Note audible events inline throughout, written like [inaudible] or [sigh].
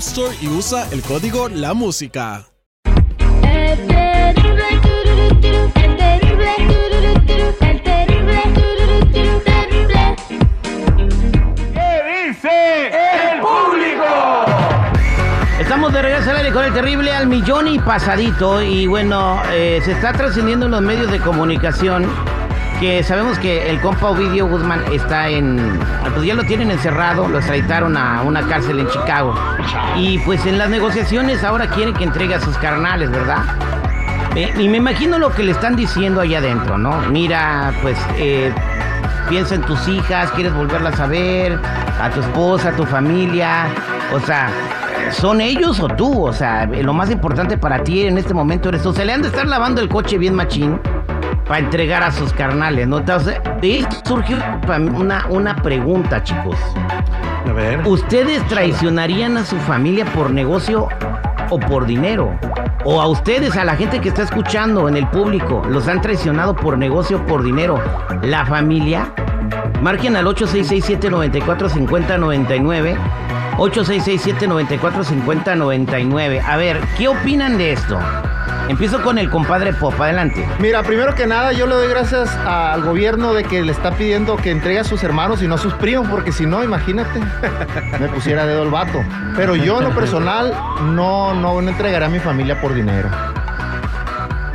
Store y usa el código La Música. ¿Qué dice el público? Estamos de regreso al aire con el terrible al millón y pasadito. Y bueno, eh, se está trascendiendo en los medios de comunicación que sabemos que el compa Ovidio Guzmán está en. Pues ya lo tienen encerrado, lo extraditaron a una cárcel en Chicago. Y pues en las negociaciones ahora quieren que entregue a sus carnales, ¿verdad? Eh, y me imagino lo que le están diciendo allá adentro, ¿no? Mira, pues eh, piensa en tus hijas, quieres volverlas a ver, a tu esposa, a tu familia. O sea, ¿son ellos o tú? O sea, lo más importante para ti en este momento eres tú. Se le han de estar lavando el coche bien machín para entregar a sus carnales, ¿no? Entonces, de esto surge una, una pregunta, chicos. A ver. ¿Ustedes traicionarían a su familia por negocio o por dinero? O a ustedes, a la gente que está escuchando en el público, los han traicionado por negocio o por dinero. ¿La familia? Marquen al 866-794-5099. 866-794-5099. A ver, ¿qué opinan de esto? Empiezo con el compadre Pop, adelante. Mira, primero que nada, yo le doy gracias al gobierno de que le está pidiendo que entregue a sus hermanos y no a sus primos, porque si no, imagínate, [laughs] me pusiera dedo el vato. Pero yo, en lo personal, no, no, no entregaré a mi familia por dinero.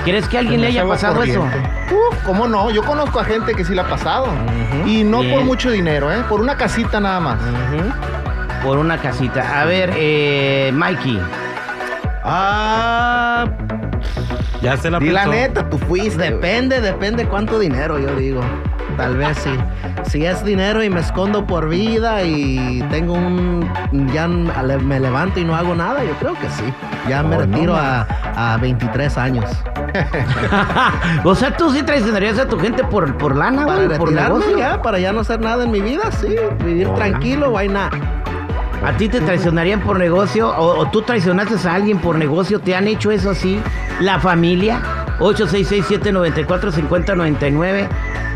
¿Quieres que alguien le haya pasado eso? Uf, ¿cómo no? Yo conozco a gente que sí le ha pasado. Y no Bien. por mucho dinero, ¿eh? Por una casita nada más. Por una casita. A ver, eh, Mikey. Ah, Ya se la di la neta, tú fuiste. Depende, depende cuánto dinero, yo digo. Tal vez sí. Si es dinero y me escondo por vida y tengo un. Ya me levanto y no hago nada, yo creo que sí. Ya me Oh, no, retiro man. a, a 23 años. [laughs] [laughs] o sea, tú sí traicionarías a tu gente por, por lana, Para güey, por retirarme negocio. ya, para ya no hacer nada en mi vida, sí. Vivir tranquilo, why not? ¿A ti te traicionarían por negocio? O, o tú traicionaste a alguien por negocio? ¿Te han hecho eso así? ¿La familia? 866-794-5099.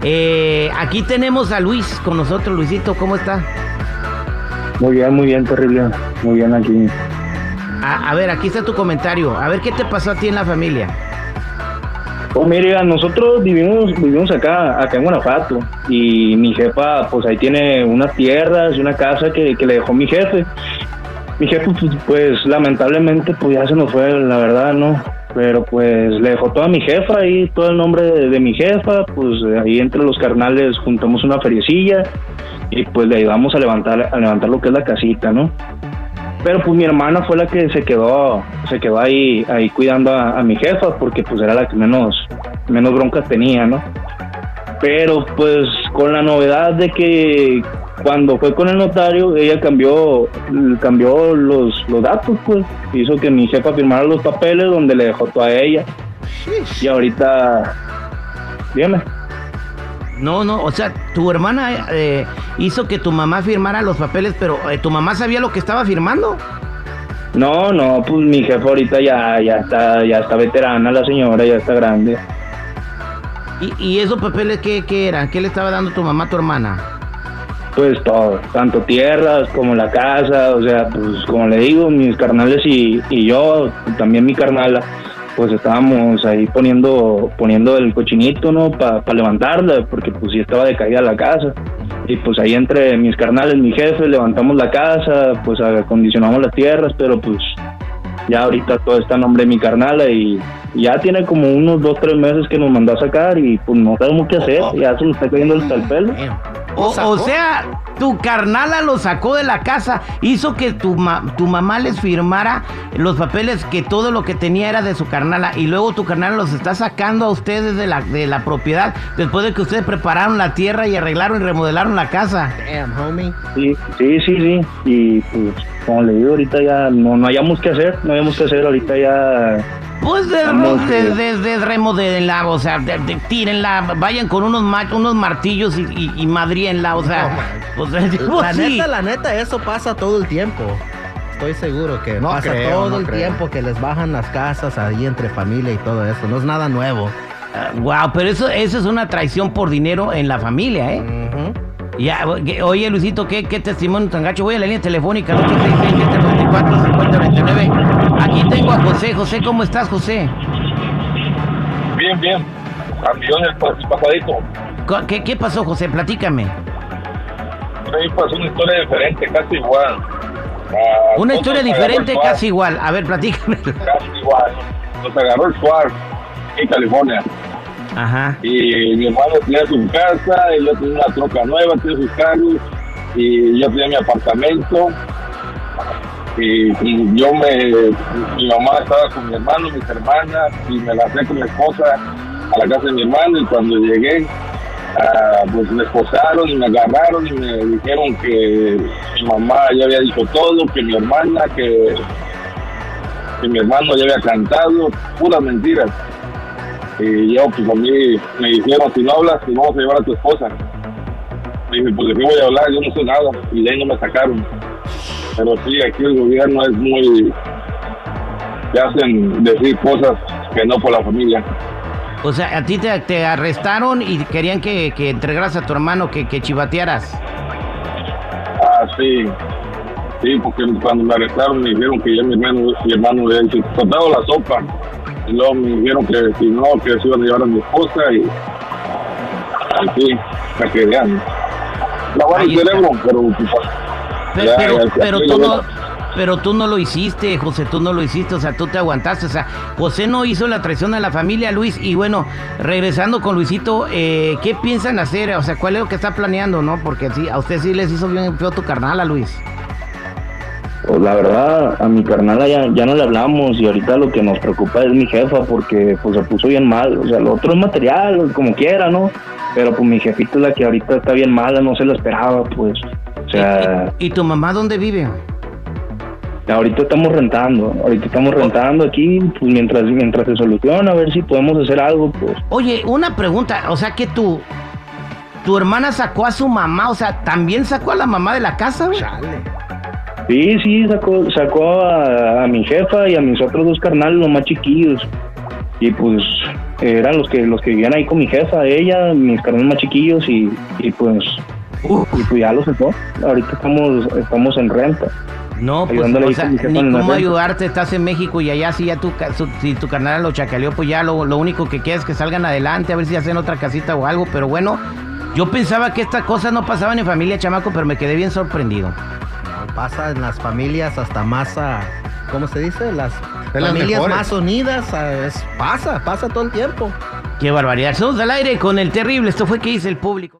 Eh, aquí tenemos a Luis con nosotros. Luisito, ¿cómo está? Muy bien, muy bien, terrible. Muy bien aquí. A, a ver, aquí está tu comentario. A ver, ¿qué te pasó a ti en la familia? Pues mira, nosotros vivimos vivimos acá acá en Guanajuato y mi jefa pues ahí tiene unas tierras y una casa que, que le dejó mi jefe. Mi jefe pues, pues, lamentablemente pues ya se nos fue, la verdad, ¿no? Pero pues le dejó toda mi jefa ahí, todo el nombre de, mi jefa, pues ahí entre los carnales juntamos una feriecilla y pues le ayudamos a levantar a levantar lo que es la casita, ¿no? Pero pues mi hermana fue la que se quedó, se quedó ahí, ahí cuidando a, a mi jefa, porque pues era la que menos, menos broncas tenía, ¿no? Pero pues con la novedad de que cuando fue con el notario, ella cambió, cambió los, los datos, pues, hizo que mi jefa firmara los papeles donde le dejó todo a ella. Y ahorita, dígame. No, no, o sea, tu hermana eh, hizo que tu mamá firmara los papeles, pero eh, ¿tu mamá sabía lo que estaba firmando? No, no, pues mi jefa ahorita ya, ya está, ya está veterana la señora, ya está grande. ¿Y, y esos papeles qué, qué eran? ¿Qué le estaba dando tu mamá a tu hermana? Pues todo, tanto tierras como la casa, o sea, pues como le digo, mis carnales y, y yo, también mi carnala, pues estábamos ahí poniendo poniendo el cochinito, ¿no? Para levantarla, porque pues sí estaba decaída la casa. Y pues ahí entre mis carnales, mi jefe, levantamos la casa, pues acondicionamos las tierras, pero pues ya ahorita todo está a nombre de mi carnala y ya tiene como unos dos, tres meses que nos mandó a sacar y pues no sabemos qué hacer, ya se nos está cayendo hasta el pelo. O, o sea, tu carnala lo sacó de la casa, hizo que tu, ma- tu mamá les firmara los papeles que todo lo que tenía era de su carnala y luego tu carnala los está sacando a ustedes de la, de la propiedad después de que ustedes prepararon la tierra y arreglaron y remodelaron la casa. Damn, homie. Sí, sí, sí, sí. Y pues, como le digo, ahorita ya no, no hayamos que hacer, no hayamos que hacer, ahorita ya... Pues de, Vamos, de, eh. de, de remodelenla, o sea, de, de- tírenla, vayan con unos ma- unos martillos y, y, y madrienla, o sea, pues, La pues, sí. neta, la neta, eso pasa todo el tiempo. Estoy seguro que No pasa creo, todo no el creo. tiempo que les bajan las casas ahí entre familia y todo eso. No es nada nuevo. wow, pero eso, eso es una traición por dinero en la familia, ¿eh? Ujú. Ya, oye, Luisito, ¿qué, qué testimonio tan gacho? Voy a la línea telefónica 866-794-5099. José. José, ¿cómo estás, José? Bien, bien. Pas- pasadito. ¿Qué, qué pasó, José? Platícame. Ahí pasó una historia diferente, casi igual. Ah, Una historia diferente, casi igual. A ver, platícame. Casi igual. Nos agarró el SWAT en California. Ajá. Y mi hermano tenía su casa, y yo tenía una troca nueva, tenía sus carros, y yo tenía mi apartamento. Y, y yo me, mi mamá estaba con mi hermano, mis hermanas, y me lancé con mi esposa a la casa de mi hermano, y cuando llegué, ah, pues me esposaron y me agarraron y me dijeron que mi mamá ya había dicho todo, que mi hermana, que, mi hermano ya había cantado, puras mentiras. Y yo, pues a mí me dijeron, si no hablas, te vamos a llevar a tu esposa. Le dije, pues de qué voy a hablar, yo no sé nada. Y de ahí no me sacaron. Pero sí, aquí el gobierno es muy... te hacen decir cosas que no por la familia. O sea, a ti te, te arrestaron y querían que, que entregaras a tu hermano, que, que chivatearas. Ah, sí. Sí, porque cuando me arrestaron me dijeron que ya mi hermano, mi hermano le había soltado la sopa. Y luego me dijeron que si no, que se iban a llevar a mi esposa y así, me querían. La el cerebro, pero pues, Pero, pero, pero tú no, pero tú no lo hiciste, José, tú no lo hiciste, o sea, tú te aguantaste, o sea, José no hizo la traición a la familia, Luis, y bueno, regresando con Luisito, eh, ¿qué piensan hacer? O sea, ¿cuál es lo que está planeando, no? Porque sí, a usted sí les hizo bien feo tu carnal, a Luis. Pues la verdad, a mi carnala ya, ya no le hablamos y ahorita lo que nos preocupa es mi jefa porque pues se puso bien mal. O sea, lo otro es material, como quiera, ¿no? Pero pues mi jefita es la que ahorita está bien mala, no se lo esperaba, pues. O sea, ¿Y, y tu mamá dónde vive? ahorita estamos rentando, ahorita estamos rentando aquí, pues mientras, mientras se soluciona, a ver si podemos hacer algo, pues. Oye, una pregunta, o sea que tu, tu hermana sacó a su mamá, o sea, ¿también sacó a la mamá de la casa? Sí, sí, sacó, sacó a, a mi jefa y a mis otros dos carnales, los más chiquillos. Y pues eran los que los que vivían ahí con mi jefa, ella, mis carnales más chiquillos y, y pues y pues ya los sacó. Ahorita estamos estamos en renta. No, pues, o sea, ni cómo ayudarte, estás en México y allá si ya tu, si tu carnal lo chacaleó, pues ya lo, lo único que queda es que salgan adelante, a ver si hacen otra casita o algo, pero bueno, yo pensaba que estas cosas no pasaban en familia, chamaco, pero me quedé bien sorprendido. No, pasa en las familias hasta más, ah, ¿cómo se dice? Las familias mejores. más unidas. es- pasa, pasa todo el tiempo. Qué barbaridad. Somos al aire con el terrible, esto fue que hice el público.